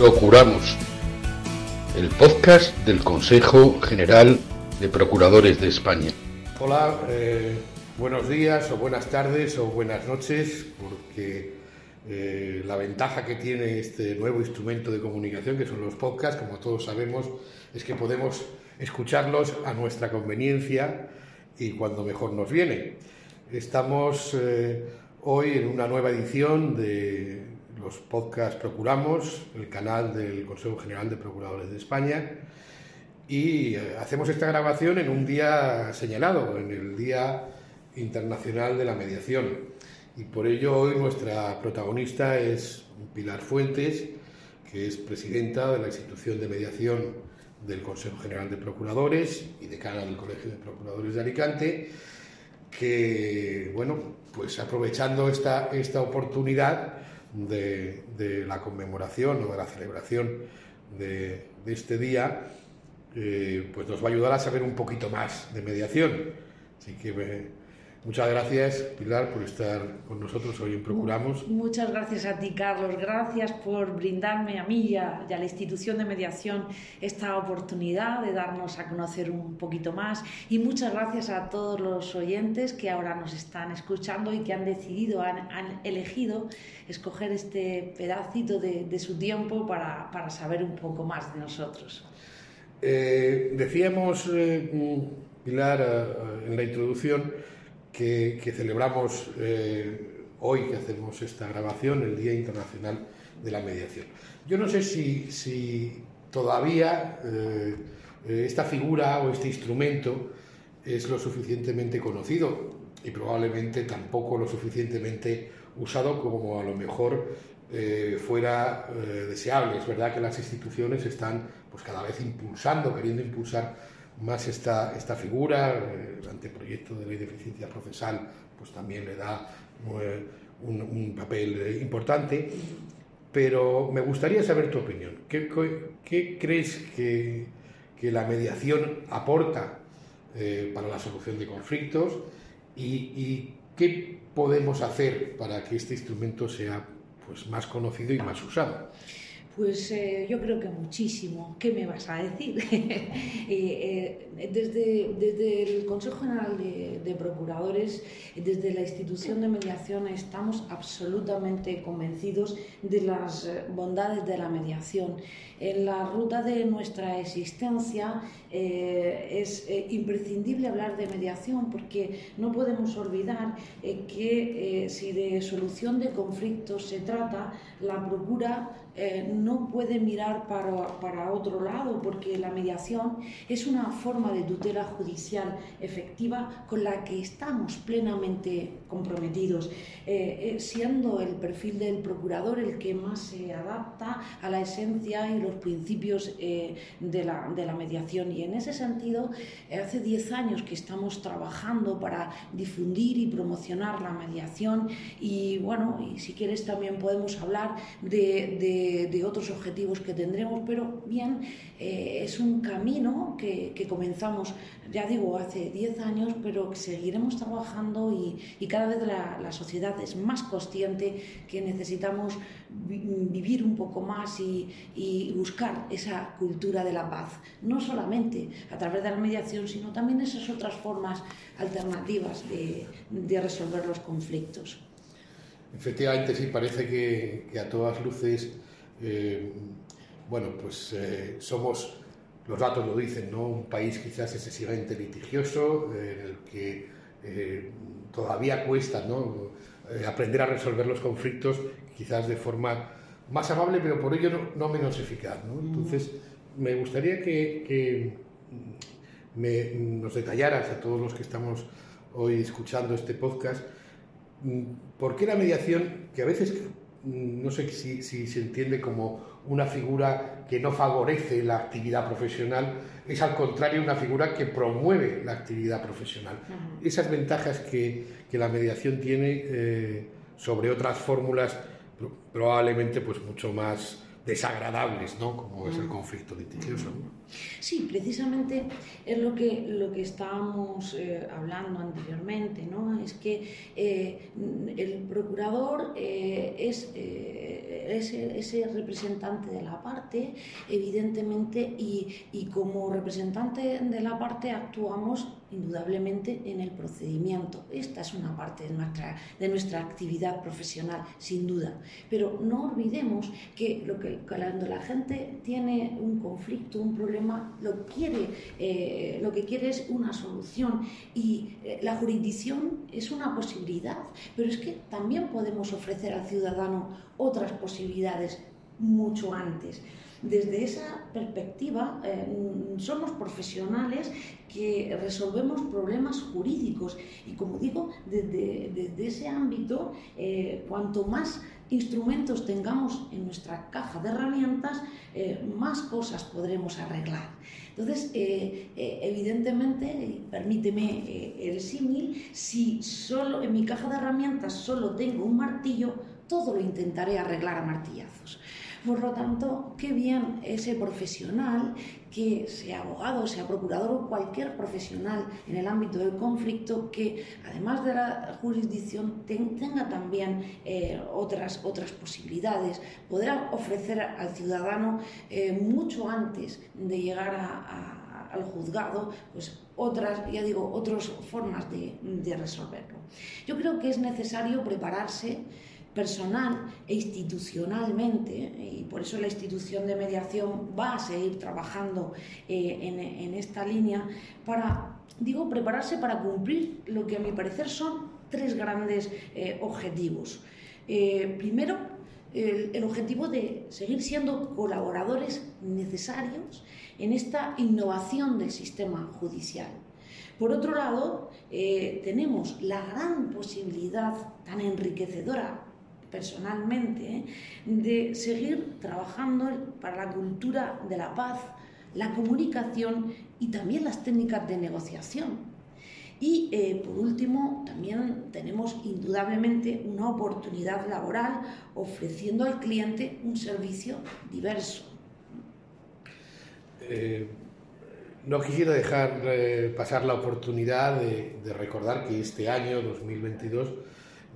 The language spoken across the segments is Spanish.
Procuramos, el podcast del Consejo General de Procuradores de España. Hola, eh, buenos días o buenas tardes o buenas noches, porque eh, la ventaja que tiene este nuevo instrumento de comunicación, que son los podcasts, como todos sabemos, es que podemos escucharlos a nuestra conveniencia y cuando mejor nos viene. Estamos eh, hoy en una nueva edición de los podcasts Procuramos, el canal del Consejo General de Procuradores de España, y eh, hacemos esta grabación en un día señalado, en el Día Internacional de la Mediación. Y por ello hoy nuestra protagonista es Pilar Fuentes, que es presidenta de la institución de mediación del Consejo General de Procuradores y decana del Colegio de Procuradores de Alicante, que, bueno, pues aprovechando esta, esta oportunidad de, la conmemoración o de la celebración de, este día, eh, pues nos va a ayudar a saber un poquito más de mediación. Así que me, Muchas gracias, Pilar, por estar con nosotros hoy en Procuramos. Muchas gracias a ti, Carlos. Gracias por brindarme a mí y a, y a, la institución de mediación esta oportunidad de darnos a conocer un poquito más. Y muchas gracias a todos los oyentes que ahora nos están escuchando y que han decidido, han, han elegido escoger este pedacito de, de su tiempo para, para, saber un poco más de nosotros. Eh, decíamos, eh, Pilar, eh, en la introducción, que, celebramos eh, hoy, que hacemos esta grabación, el Día Internacional de la Mediación. Yo no sé si, todavía eh, esta figura o este instrumento es lo suficientemente conocido y probablemente tampoco lo suficientemente usado como a lo mejor eh, fuera eh, deseable. Es verdad que las instituciones están pues, cada vez impulsando, queriendo impulsar más esta, esta figura, el anteproyecto de ley de eficiencia procesal pues también le da un, un papel importante, pero me gustaría saber tu opinión. ¿Qué, qué crees que, que, la mediación aporta eh, para la solución de conflictos y, y, qué podemos hacer para que este instrumento sea pues, más conocido y más usado? Pues eh, yo creo que muchísimo. ¿Qué me vas a decir? eh, desde, desde, el Consejo General de, de, Procuradores, desde la institución de mediación, estamos absolutamente convencidos de las bondades de la mediación. En la ruta de nuestra existencia eh, es eh, imprescindible hablar de mediación porque no podemos olvidar eh, que si de solución de conflictos se trata, la procura no puede mirar para, para otro lado porque la mediación es una forma de tutela judicial efectiva con la que estamos plenamente comprometidos, eh, eh, siendo el perfil del procurador el que más se adapta a la esencia y los principios eh, de, la, de, la, mediación. Y en ese sentido, hace 10 años que estamos trabajando para difundir y promocionar la mediación y bueno, y si quieres también podemos hablar de, de otros objetivos que tendremos, pero bien, es un camino que, que comenzamos ya digo, hace 10 años, pero seguiremos trabajando y, y cada vez la, sociedad es más consciente que necesitamos vi vivir un poco más y, buscar esa cultura de la paz, no solamente a través de la mediación, sino también esas otras formas alternativas de, de resolver los conflictos. Efectivamente, sí, parece que, que a todas luces, eh, bueno, pues eh, somos los datos lo dicen, ¿no? Un país quizás excesivamente litigioso, eh, en el que eh, todavía cuesta ¿no? aprender a resolver los conflictos, quizás de forma más amable, pero por ello no, no menos eficaz. ¿no? Entonces, me gustaría que, que me, nos detallaras a todos los que estamos hoy escuchando este podcast, por qué la mediación, que a veces mm, no sé si, se entiende como una figura que no favorece la actividad profesional, es al contrario una figura que promueve la actividad profesional. Esas ventajas que, la mediación tiene eh, sobre otras fórmulas probablemente pues mucho más desagradables, ¿no? Como es el conflicto litigioso. Sí, precisamente es lo que, lo que estábamos eh, hablando anteriormente, ¿no? Es que eh, el procurador eh, es ese, representante de la parte, evidentemente, y, y como representante de la parte actuamos indudablemente en el procedimiento. Esta es una parte de nuestra, de nuestra actividad profesional, sin duda. Pero no olvidemos que, lo que cuando la gente tiene un conflicto, un problema, lo, quiere, eh, lo que quiere es una solución. Y eh, la jurisdicción es una posibilidad, pero es que también podemos ofrecer al ciudadano otras posibilidades mucho antes. Desde esa perspectiva, eh, somos profesionales que resolvemos problemas jurídicos y, como digo, desde, ese ámbito, eh, cuanto más instrumentos tengamos en nuestra caja de herramientas, eh, más cosas podremos arreglar. Entonces, evidentemente, permíteme el símil, si solo en mi caja de herramientas solo tengo un martillo, todo lo intentaré arreglar a martillazos. Por lo tanto, qué bien ese profesional, que sea abogado, sea procurador o cualquier profesional en el ámbito del conflicto, que además de la jurisdicción tenga también eh, otras, otras posibilidades, podrá ofrecer al ciudadano eh, mucho antes de llegar al juzgado, pues otras, ya digo, otras formas de, de resolverlo. Yo creo que es necesario prepararse personal e institucionalmente, y por eso la institución de mediación va a seguir trabajando eh, en, esta línea, para, digo, prepararse para cumplir lo que a mi parecer son tres grandes eh, objetivos. Eh, primero, el, objetivo de seguir siendo colaboradores necesarios en esta innovación del sistema judicial. Por otro lado, tenemos la gran posibilidad tan enriquecedora personalmente, ¿eh? de seguir trabajando para la cultura de la paz, la comunicación y también las técnicas de negociación. Y eh, por último, también tenemos indudablemente una oportunidad laboral ofreciendo al cliente un servicio diverso. Eh, no quisiera dejar pasar la oportunidad de recordar que este año 2022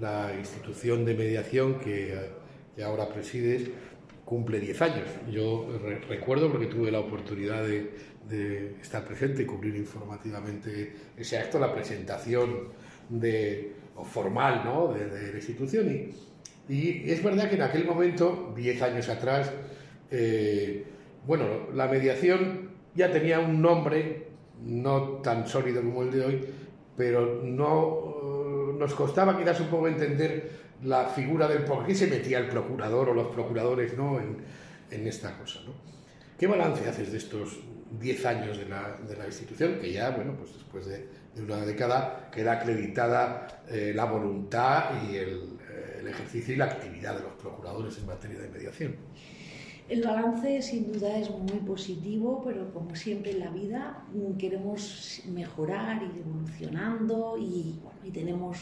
la institución de mediación que, ahora presides cumple 10 años. Yo recuerdo porque tuve la oportunidad de, estar presente y cubrir informativamente ese acto, la presentación de, formal ¿no? de, la institución. Y, es verdad que en aquel momento, 10 años atrás, eh, bueno, la mediación ya tenía un nombre no tan sólido como el de hoy, pero no nos costaba quizás un poco entender la figura del por qué se metía el procurador o los procuradores ¿no? en, esta cosa. ¿no? ¿Qué balance haces de estos 10 años de la, de la, institución, que ya, bueno, pues después de, una década queda acreditada eh, la voluntad y eh, el ejercicio y la actividad de los procuradores en materia de mediación? El balance sin duda es muy positivo, pero como siempre en la vida queremos mejorar, ir evolucionando y, y tenemos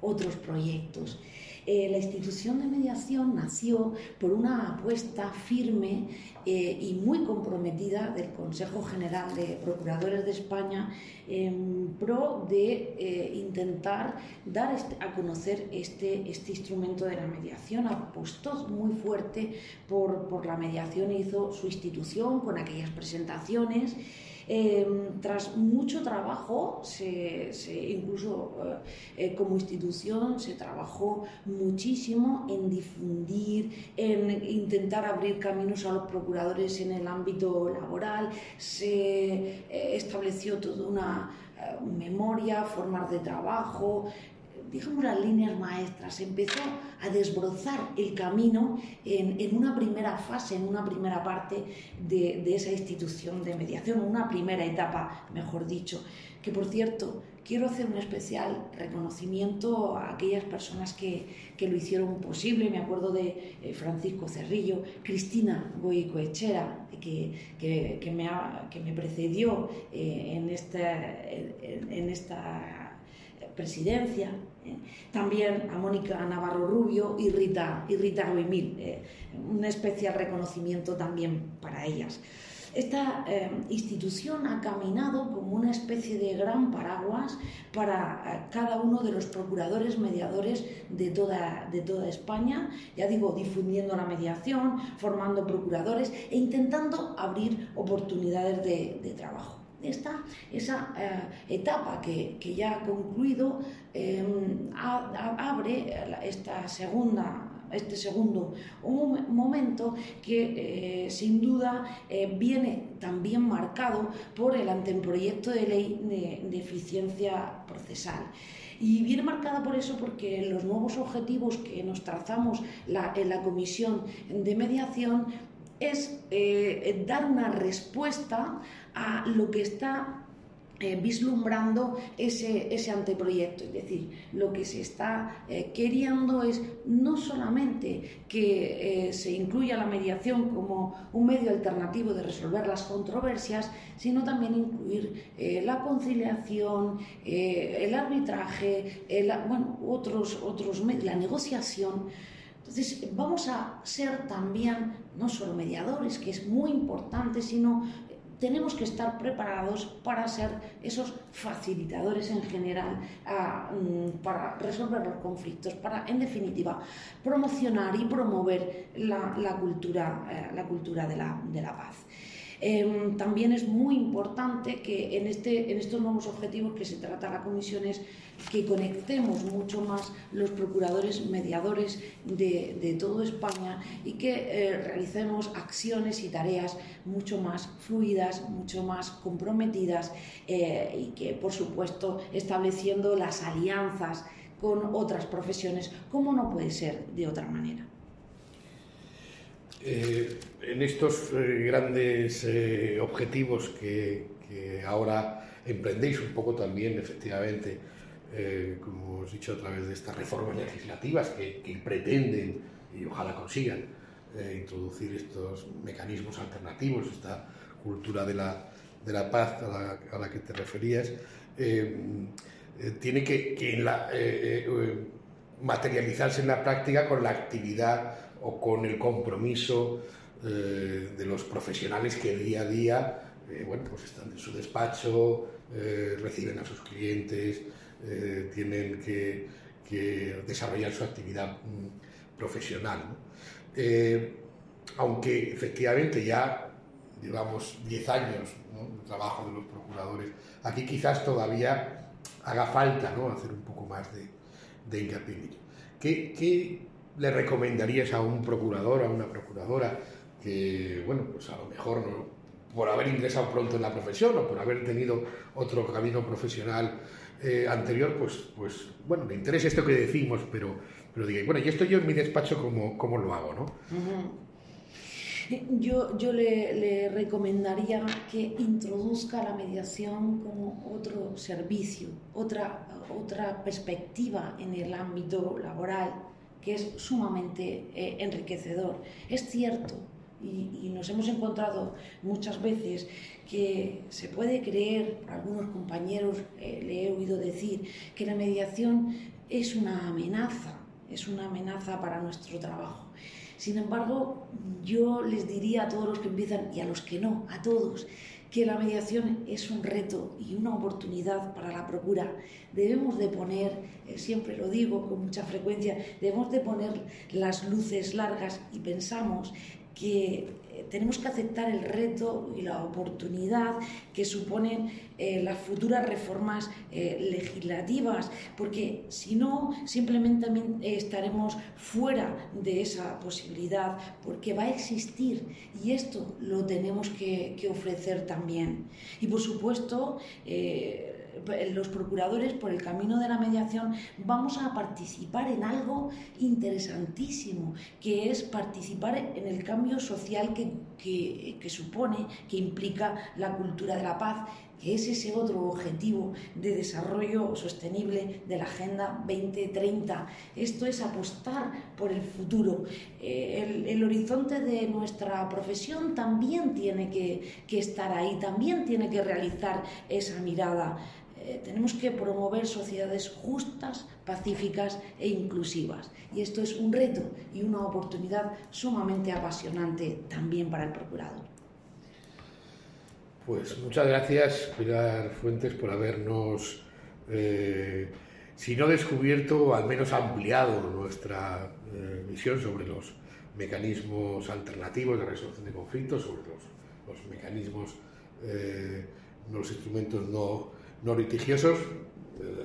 otros proyectos. Eh, la institución de mediación nació por una apuesta firme eh, y muy comprometida del Consejo General de Procuradores de España en pro de eh, intentar dar este, a conocer este, este instrumento de la mediación. Apostó muy fuerte por, por la mediación hizo su institución con aquellas presentaciones. Em, tras mucho trabajo, se, incluso eh, eh, como institución, se trabajó muchísimo en difundir, en intentar abrir caminos a los procuradores en el ámbito laboral, se eh, estableció toda una memoria, formas de trabajo, digamos las líneas maestras, se empezó desbrozar el camino en, una primera fase, en una primera parte de, de esa institución de mediación, una primera etapa, mejor dicho, que por cierto, quiero hacer un especial reconocimiento a aquellas personas que, lo hicieron posible. Me acuerdo de eh, Francisco Cerrillo, Cristina Goicoechera, que, que, me, que me precedió eh, en, esta, en, esta presidencia, eh. también a Mónica Navarro Rubio y Rita, y Rita Ruimil. un especial reconocimiento también para ellas. Esta eh, institución ha caminado como una especie de gran paraguas para eh, cada uno de los procuradores mediadores de toda, de toda España, ya digo, difundiendo la mediación, formando procuradores e intentando abrir oportunidades de, trabajo esta esa eh, etapa que, ya ha concluido abre esta segunda este segundo un momento que eh, sin duda eh, viene también marcado por el anteproyecto de ley de, eficiencia procesal. Y viene marcada por eso porque los nuevos objetivos que nos trazamos en la comisión de mediación es eh, dar una respuesta a lo que está eh, vislumbrando ese, ese, anteproyecto. Es decir, lo que se está eh, queriendo es no solamente que se incluya la mediación como un medio alternativo de resolver las controversias, sino también incluir la conciliación, el arbitraje, bueno, otros, otros la negociación. Entonces, vamos a ser también no solo mediadores, que es muy importante, sino tenemos que estar preparados para ser esos facilitadores en general mm, para resolver los conflictos, para, en definitiva, promocionar y promover la, cultura, eh, la cultura de la paz. Em, también es muy importante que en, este, en estos nuevos objetivos que se trata la comisión es que conectemos mucho más los procuradores mediadores de, de toda España y que eh, realicemos acciones y tareas mucho más fluidas, mucho más comprometidas eh, y que, por supuesto, estableciendo las alianzas con otras profesiones, como no puede ser de otra manera. Eh, en estos eh, grandes eh, objetivos que, ahora emprendéis un poco también, efectivamente, como os he dicho, a través de estas reformas legislativas que, pretenden y ojalá consigan introducir estos mecanismos alternativos, esta cultura de la, de la paz a la, que te referías, tiene que, que materializarse en la práctica con la actividad o con el compromiso eh, de los profesionales que día a día eh, bueno, pues están en su despacho, eh, reciben a sus clientes, tienen que, desarrollar su actividad mm, profesional. aunque efectivamente ya llevamos 10 años de trabajo de los procuradores, aquí quizás todavía haga falta hacer un poco más de, de hincapié ello. ¿Qué, le recomendarías a un procurador, a una procuradora, que, bueno, pues a lo mejor por haber ingresado pronto en la profesión o por haber tenido otro camino profesional eh, anterior, pues, pues, bueno, le interesa esto que decimos, pero, pero diga, bueno, y esto yo en mi despacho, ¿cómo, cómo lo hago, no? Yo, yo le, le, recomendaría que introduzca la mediación como otro servicio, otra, otra perspectiva en el ámbito laboral, que es sumamente eh, enriquecedor. Es cierto, y, nos hemos encontrado muchas veces que se puede creer, algunos compañeros eh, le he oído decir, que la mediación es una amenaza, es una amenaza para nuestro trabajo. Sin embargo, yo les diría a todos los que empiezan y a los que no, a todos, que la mediación es un reto y una oportunidad para la procura. Debemos de poner, eh, siempre lo digo con mucha frecuencia, debemos de poner las luces largas y pensamos que eh, tenemos que aceptar el reto y la oportunidad que suponen eh, las futuras reformas eh, legislativas, porque si no, simplemente estaremos fuera de esa posibilidad, porque va a existir y esto lo tenemos que, ofrecer también. Y por supuesto, los procuradores, por el camino de la mediación, vamos a participar en algo interesantísimo, que es participar en el cambio social que, que supone, que implica la cultura de la paz que es ese otro objetivo de desarrollo sostenible de la Agenda 2030. Esto es apostar por el futuro. Eh, el, horizonte de nuestra profesión también tiene que, estar ahí, también tiene que realizar esa mirada. Eh, tenemos que promover sociedades justas, pacíficas e inclusivas. Y esto es un reto y una oportunidad sumamente apasionante también para el procurador. Pues muchas gracias, Pilar Fuentes, por habernos, eh, si no descubierto, al menos ampliado nuestra eh, visión sobre los mecanismos alternativos de resolución de conflictos, sobre los, mecanismos, eh, los instrumentos no, no litigiosos,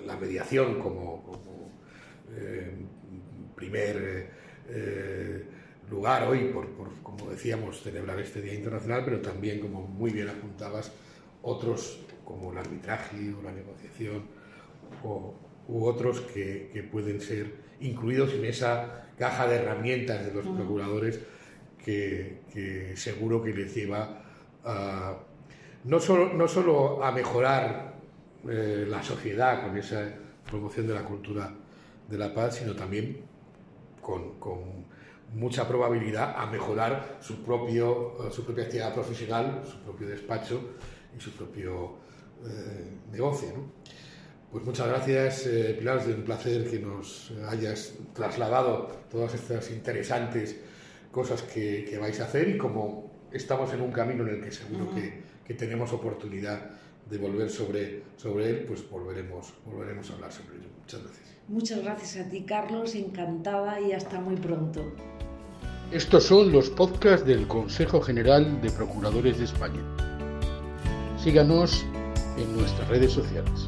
la mediación como, como primer lugar hoy por, como decíamos, celebrar este Día Internacional, pero también, como muy bien apuntabas, otros como el arbitraje o la negociación o, u otros que, pueden ser incluidos en esa caja de herramientas de los procuradores que, seguro que les lleva a, no, solo, no solo a mejorar eh, la sociedad con esa promoción de la cultura de la paz, sino también con mucha probabilidad a mejorar su, propio, eh, su propia actividad profesional, su propio despacho y su propio eh, negocio. Pues muchas gracias, eh, Pilar, es un placer que nos hayas trasladado todas estas interesantes cosas que, vais a hacer y como estamos en un camino en el que seguro que, que, tenemos oportunidad de volver sobre, sobre él, pues volveremos, volveremos a hablar sobre ello. Muchas gracias. Muchas gracias a ti, Carlos, encantada y hasta muy pronto. Estos son los podcasts del Consejo General de Procuradores de España. Síganos en nuestras redes sociales.